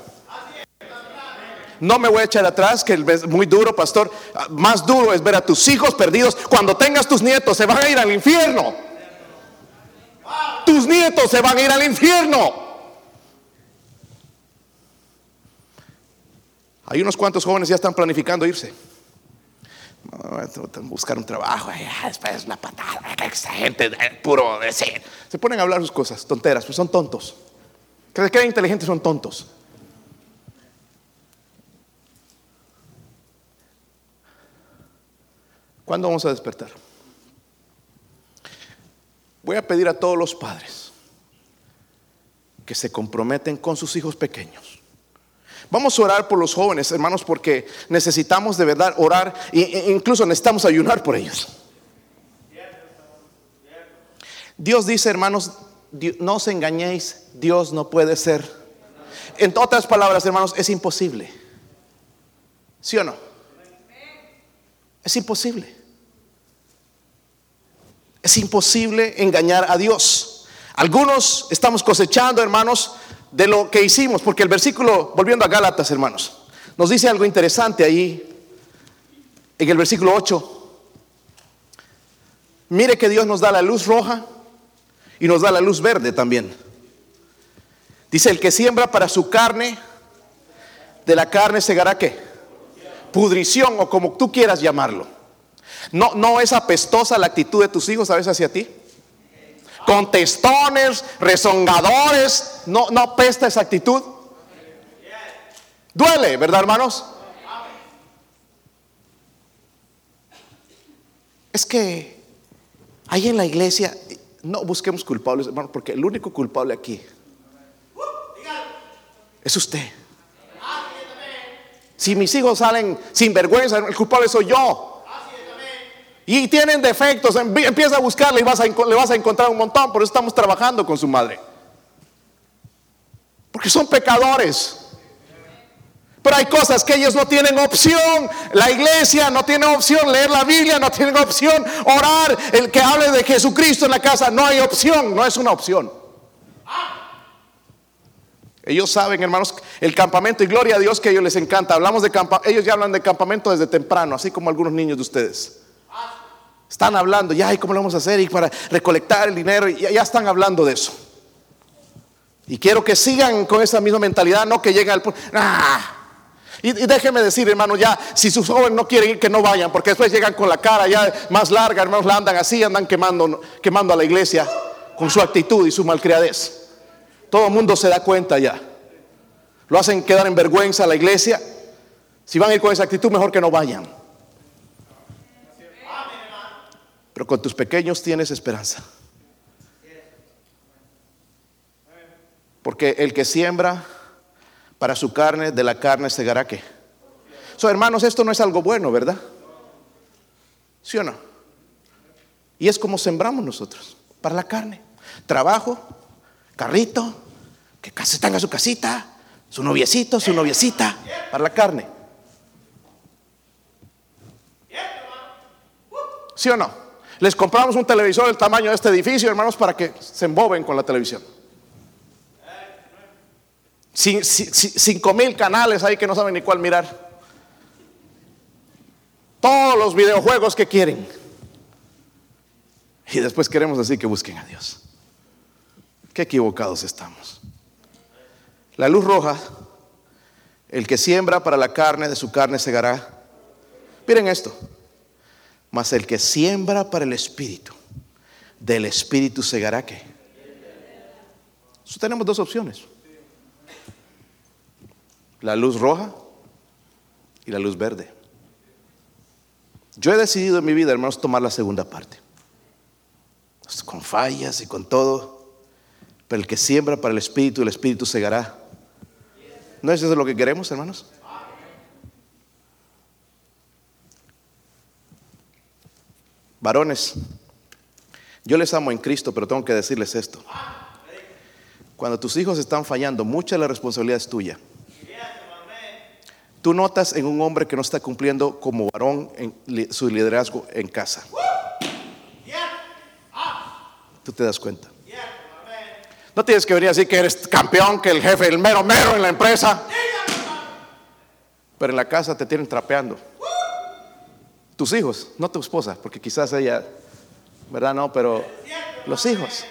No me voy a echar atrás, que es muy duro, pastor. Más duro es ver a tus hijos perdidos. Cuando tengas tus nietos, se van a ir al infierno. Tus nietos se van a ir al infierno. Hay unos cuantos jóvenes ya están planificando irse buscar un trabajo, después una patada, esa gente puro decir. Se ponen a hablar sus cosas, tonteras, pues son tontos. Que se creen inteligentes son tontos. ¿Cuándo vamos a despertar? Voy a pedir a todos los padres que se comprometen con sus hijos pequeños Vamos a orar por los jóvenes, hermanos, porque necesitamos de verdad orar e incluso necesitamos ayunar por ellos. Dios dice, hermanos, no os engañéis, Dios no puede ser. En otras palabras, hermanos, es imposible. ¿Sí o no? Es imposible. Es imposible engañar a Dios. Algunos estamos cosechando, hermanos, de lo que hicimos, porque el versículo, volviendo a Gálatas, hermanos, nos dice algo interesante ahí, en el versículo 8. Mire que Dios nos da la luz roja y nos da la luz verde también. Dice, el que siembra para su carne, de la carne segará qué? Pudrición o como tú quieras llamarlo. No, no es apestosa la actitud de tus hijos a veces hacia ti contestones, rezongadores. No, no apesta esa actitud. Duele, ¿verdad, hermanos? Es que ahí en la iglesia, no busquemos culpables, hermanos, porque el único culpable aquí es usted. Si mis hijos salen sin vergüenza, el culpable soy yo y tienen defectos, empieza a buscarle y le vas a encontrar un montón. Por eso estamos trabajando con su madre. Porque son pecadores. Pero hay cosas que ellos no tienen opción. La iglesia no tiene opción. Leer la Biblia no tienen opción. Orar, el que hable de Jesucristo en la casa, no hay opción. No es una opción. Ellos saben, hermanos, el campamento y gloria a Dios que a ellos les encanta. Hablamos de campamento, ellos ya hablan de campamento desde temprano, así como algunos niños de ustedes. Están hablando, ya, ¿y cómo lo vamos a hacer? Y para recolectar el dinero, ya, ya están hablando de eso. Y quiero que sigan con esa misma mentalidad, no que lleguen al punto. ¡Ah! Y, y, déjeme decir, hermano, ya, si sus jóvenes no quieren ir, que no vayan, porque después llegan con la cara ya más larga, hermanos, la andan así, andan quemando, quemando a la iglesia con su actitud y su malcriadez. Todo el mundo se da cuenta ya. Lo hacen quedar en vergüenza a la iglesia. Si van a ir con esa actitud, mejor que no vayan. Pero con tus pequeños tienes esperanza. Porque el que siembra para su carne, de la carne segará que. So, hermanos, esto no es algo bueno, ¿verdad? ¿Sí o no? Y es como sembramos nosotros, para la carne. Trabajo, carrito, que casi tenga su casita, su noviecito, su noviecita, para la carne. ¿Sí o no? Les compramos un televisor del tamaño de este edificio, hermanos, para que se emboben con la televisión. Cinco mil canales ahí que no saben ni cuál mirar. Todos los videojuegos que quieren. Y después queremos decir que busquen a Dios. Qué equivocados estamos. La luz roja, el que siembra para la carne, de su carne segará. Miren esto. Mas el que siembra para el espíritu, del espíritu segará qué. tenemos dos opciones. La luz roja y la luz verde. Yo he decidido en mi vida, hermanos, tomar la segunda parte. Con fallas y con todo. Pero el que siembra para el Espíritu, el Espíritu segará. ¿No es eso lo que queremos, hermanos? Varones, yo les amo en Cristo, pero tengo que decirles esto. Cuando tus hijos están fallando, mucha de la responsabilidad es tuya. Tú notas en un hombre que no está cumpliendo como varón en su liderazgo en casa. Tú te das cuenta. No tienes que venir así que eres campeón, que el jefe, el mero mero en la empresa. Pero en la casa te tienen trapeando. Tus hijos, no tu esposa, porque quizás ella, ¿verdad? No, pero los hijos.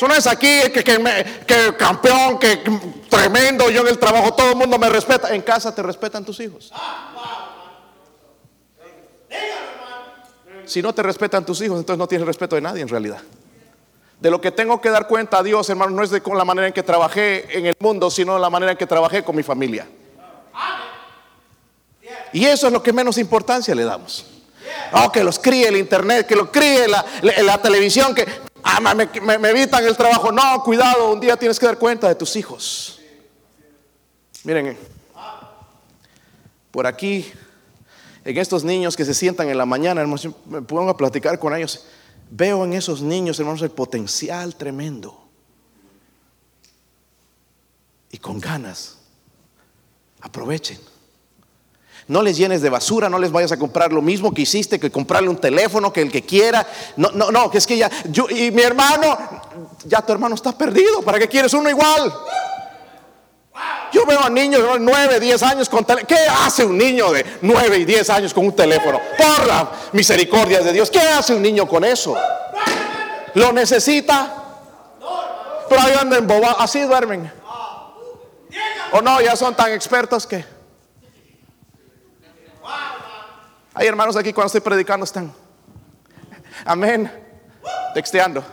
Eso no es aquí que, que, campeón, que tremendo, yo en el trabajo todo el mundo me respeta. En casa te respetan tus hijos. Si no te respetan tus hijos, entonces no tienes respeto de nadie en realidad. De lo que tengo que dar cuenta a Dios, hermano, no es de con la manera en que trabajé en el mundo, sino de la manera en que trabajé con mi familia. Y eso es lo que menos importancia le damos. Oh, que los críe el internet, que lo críe la, la, televisión, que ah, me, me, evitan el trabajo. No, cuidado, un día tienes que dar cuenta de tus hijos. Miren, por aquí, en estos niños que se sientan en la mañana, hermano, me pongo a platicar con ellos. Veo en esos niños, hermanos, el potencial tremendo. Y con ganas. Aprovechen. No les llenes de basura, no les vayas a comprar lo mismo que hiciste, que comprarle un teléfono, que el que quiera. No, no, no, que es que ya, yo y mi hermano, ya tu hermano está perdido. ¿Para qué quieres uno igual? Yo veo a niños de 9, 10 años con teléfono. ¿Qué hace un niño de 9 y 10 años con un teléfono? Por la misericordia de Dios. ¿Qué hace un niño con eso? ¿Lo necesita? Pero ahí andan boba, así duermen. O no, ya son tan expertos que. Hay hermanos aquí cuando estoy predicando están. Amén. Texteando.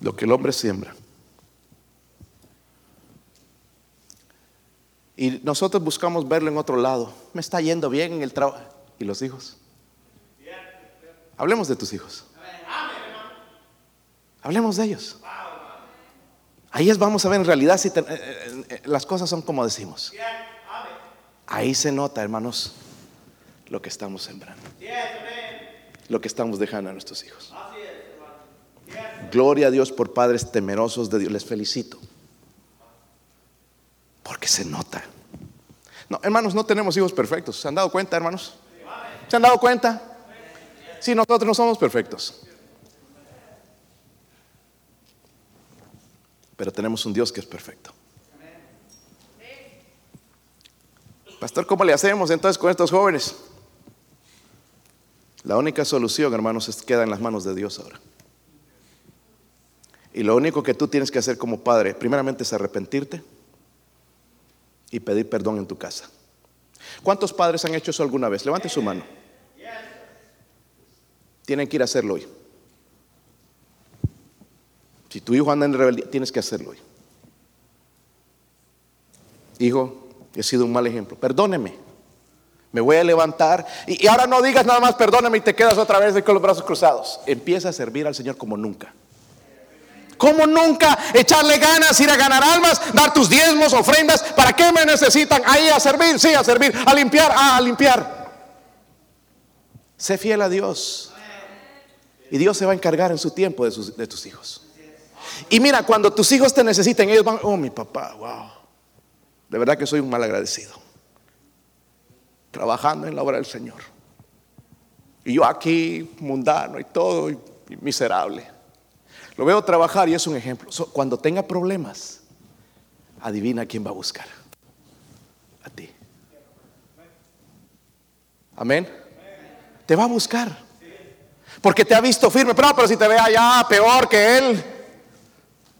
lo que el hombre siembra. Y nosotros buscamos verlo en otro lado. Me está yendo bien en el trabajo. ¿Y los hijos? Hablemos de tus hijos. Hablemos de ellos. Ahí es, vamos a ver en realidad si eh, eh, eh, las cosas son como decimos. Ahí se nota, hermanos, lo que estamos sembrando. lo que estamos dejando a nuestros hijos. Gloria a Dios por padres temerosos de Dios. Les felicito. Porque se nota. No, hermanos, no tenemos hijos perfectos. ¿Se han dado cuenta, hermanos? ¿Se han dado cuenta? Sí, nosotros no somos perfectos. Pero tenemos un Dios que es perfecto. Pastor, ¿cómo le hacemos entonces con estos jóvenes? La única solución, hermanos, es queda en las manos de Dios ahora. Y lo único que tú tienes que hacer como padre, primeramente es arrepentirte y pedir perdón en tu casa. ¿Cuántos padres han hecho eso alguna vez? Levante su mano. Tienen que ir a hacerlo hoy. Si tu hijo anda en rebeldía, tienes que hacerlo hoy. Hijo, he sido un mal ejemplo. Perdóneme. Me voy a levantar. Y, ahora no digas nada más perdóneme y te quedas otra vez con los brazos cruzados. Empieza a servir al Señor como nunca. Como nunca echarle ganas, ir a ganar almas, dar tus diezmos, ofrendas. ¿Para qué me necesitan? Ahí a servir, sí, a servir, a limpiar, a limpiar. Sé fiel a Dios. Y Dios se va a encargar en su tiempo de, de tus hijos. Y mira, cuando tus hijos te necesiten, ellos van, oh mi papá, wow. De verdad que soy un mal agradecido. Trabajando en la obra del Señor. Y yo aquí, mundano y todo, y miserable. Lo veo trabajar y es un ejemplo. Cuando tenga problemas, adivina quién va a buscar. A ti. Amén. Te va a buscar. Porque te ha visto firme. Pero, pero si te ve allá peor que él,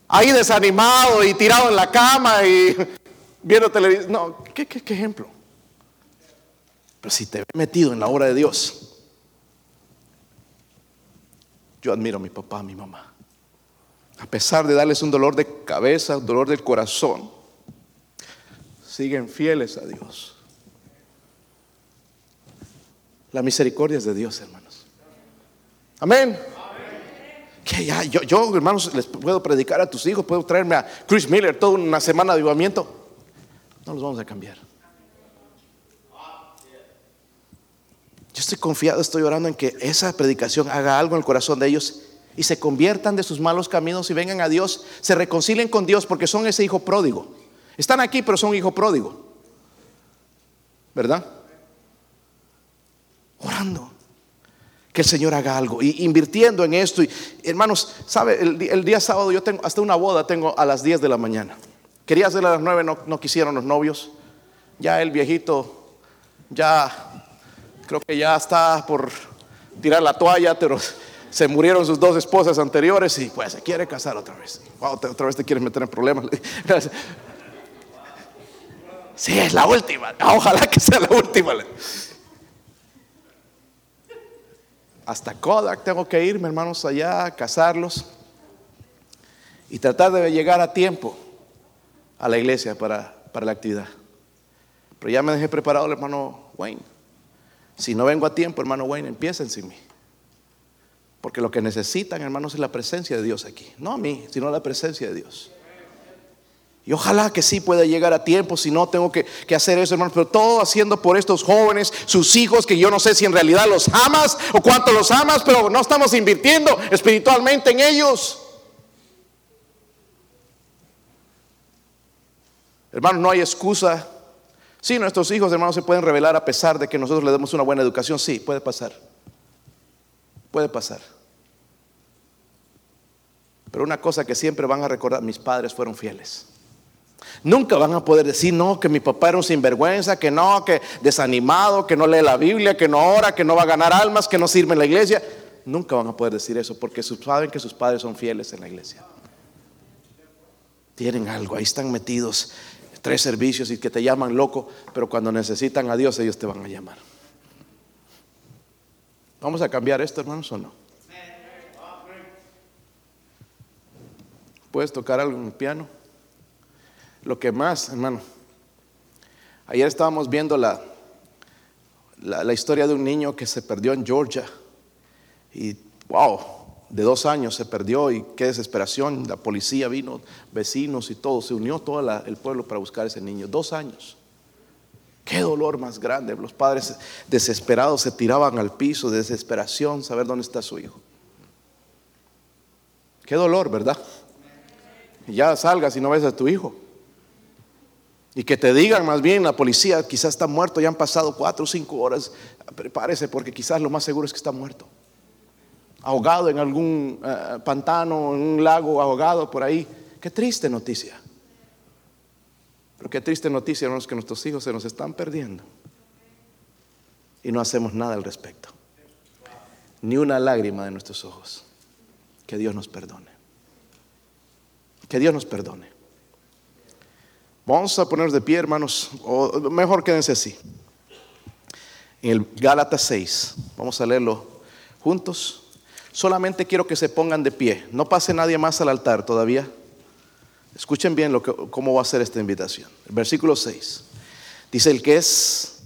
ahí desanimado y tirado en la cama y viendo televisión. No, ¿qué, qué, qué ejemplo? Pero si te ve metido en la obra de Dios, yo admiro a mi papá, a mi mamá a pesar de darles un dolor de cabeza, un dolor del corazón, siguen fieles a Dios. La misericordia es de Dios, hermanos. Amén. Que ya, yo, yo, hermanos, les puedo predicar a tus hijos, puedo traerme a Chris Miller toda una semana de avivamiento. No los vamos a cambiar. Yo estoy confiado, estoy orando en que esa predicación haga algo en el corazón de ellos y se conviertan de sus malos caminos y vengan a Dios, se reconcilien con Dios porque son ese hijo pródigo. Están aquí, pero son hijo pródigo. ¿Verdad? Orando. Que el Señor haga algo y invirtiendo en esto. Y, hermanos, ¿sabe? El, día sábado yo tengo hasta una boda, tengo a las 10 de la mañana. Quería hacerla a las 9, no, no quisieron los novios. Ya el viejito, ya creo que ya está por tirar la toalla, pero se murieron sus dos esposas anteriores y pues se quiere casar otra vez. otra vez te quieres meter en problemas. Sí, es la última. Ojalá que sea la última. Hasta Kodak tengo que irme, hermanos, allá, a casarlos y tratar de llegar a tiempo a la iglesia para, para la actividad. Pero ya me dejé preparado el hermano Wayne. Si no vengo a tiempo, hermano Wayne, empiecen sin mí. Porque lo que necesitan, hermanos, es la presencia de Dios aquí. No a mí, sino la presencia de Dios. Y ojalá que sí pueda llegar a tiempo, si no tengo que, hacer eso, hermanos. Pero todo haciendo por estos jóvenes, sus hijos, que yo no sé si en realidad los amas o cuánto los amas, pero no estamos invirtiendo espiritualmente en ellos. Hermanos, no hay excusa. Sí, nuestros hijos, hermanos, se pueden revelar a pesar de que nosotros les demos una buena educación. Sí, puede pasar. Puede pasar. Pero una cosa que siempre van a recordar, mis padres fueron fieles. Nunca van a poder decir, no, que mi papá era un sinvergüenza, que no, que desanimado, que no lee la Biblia, que no ora, que no va a ganar almas, que no sirve en la iglesia. Nunca van a poder decir eso porque saben que sus padres son fieles en la iglesia. Tienen algo, ahí están metidos tres servicios y que te llaman loco, pero cuando necesitan a Dios ellos te van a llamar. ¿Vamos a cambiar esto, hermanos, o no? ¿Puedes tocar algo en el piano? Lo que más, hermano. Ayer estábamos viendo la, la, historia de un niño que se perdió en Georgia. Y, wow, de dos años se perdió y qué desesperación. La policía vino, vecinos y todo, se unió todo el pueblo para buscar a ese niño. Dos años. Qué dolor más grande. Los padres desesperados se tiraban al piso de desesperación, saber dónde está su hijo. Qué dolor, ¿verdad? Ya salgas y no ves a tu hijo. Y que te digan más bien la policía, quizás está muerto, ya han pasado cuatro o cinco horas, prepárese porque quizás lo más seguro es que está muerto. Ahogado en algún eh, pantano, en un lago, ahogado por ahí. Qué triste noticia. Pero qué triste noticia, hermanos, que nuestros hijos se nos están perdiendo. Y no hacemos nada al respecto. Ni una lágrima de nuestros ojos. Que Dios nos perdone. Que Dios nos perdone. Vamos a ponernos de pie, hermanos, o mejor quédense así. En el Gálatas 6, vamos a leerlo juntos. Solamente quiero que se pongan de pie. No pase nadie más al altar todavía. Escuchen bien lo que, cómo va a ser esta invitación. El versículo 6 dice: El que es,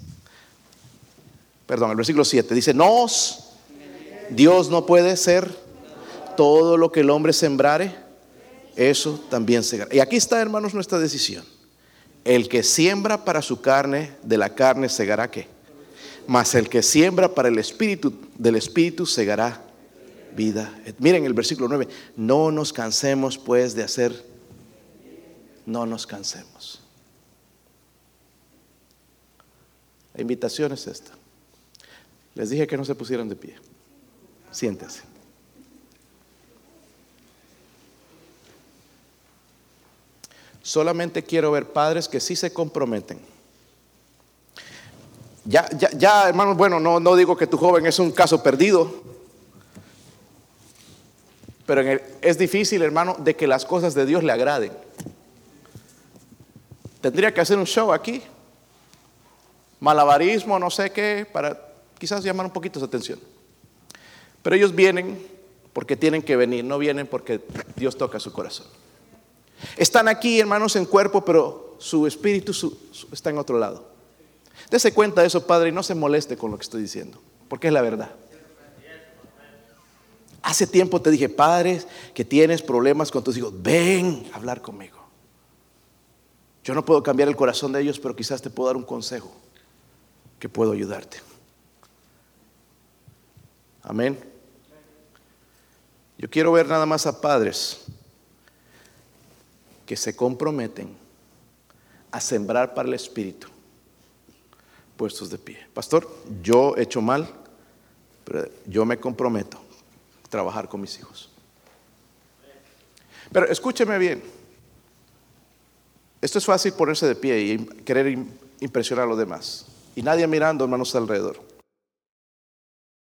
perdón, el versículo 7 dice: Nos, Dios no puede ser todo lo que el hombre sembrare, eso también segará. Y aquí está, hermanos, nuestra decisión. El que siembra para su carne, de la carne segará qué? Mas el que siembra para el espíritu, del espíritu segará vida. Miren el versículo 9. No nos cansemos pues de hacer, no nos cansemos. La invitación es esta. Les dije que no se pusieran de pie. Siéntense. Solamente quiero ver padres que sí se comprometen. Ya, ya, ya hermanos, bueno, no, no digo que tu joven es un caso perdido, pero es difícil, hermano, de que las cosas de Dios le agraden. Tendría que hacer un show aquí, malabarismo, no sé qué, para quizás llamar un poquito su atención. Pero ellos vienen porque tienen que venir, no vienen porque Dios toca su corazón. Están aquí, hermanos, en cuerpo, pero su espíritu está en otro lado. Dese cuenta de eso, Padre, y no se moleste con lo que estoy diciendo, porque es la verdad. Hace tiempo te dije, Padre, que tienes problemas con tus hijos, ven a hablar conmigo. Yo no puedo cambiar el corazón de ellos, pero quizás te puedo dar un consejo que puedo ayudarte. Amén. Yo quiero ver nada más a padres que se comprometen a sembrar para el Espíritu, puestos de pie. Pastor, yo he hecho mal, pero yo me comprometo a trabajar con mis hijos. Pero escúcheme bien. Esto es fácil ponerse de pie y querer impresionar a los demás. Y nadie mirando, hermanos, alrededor.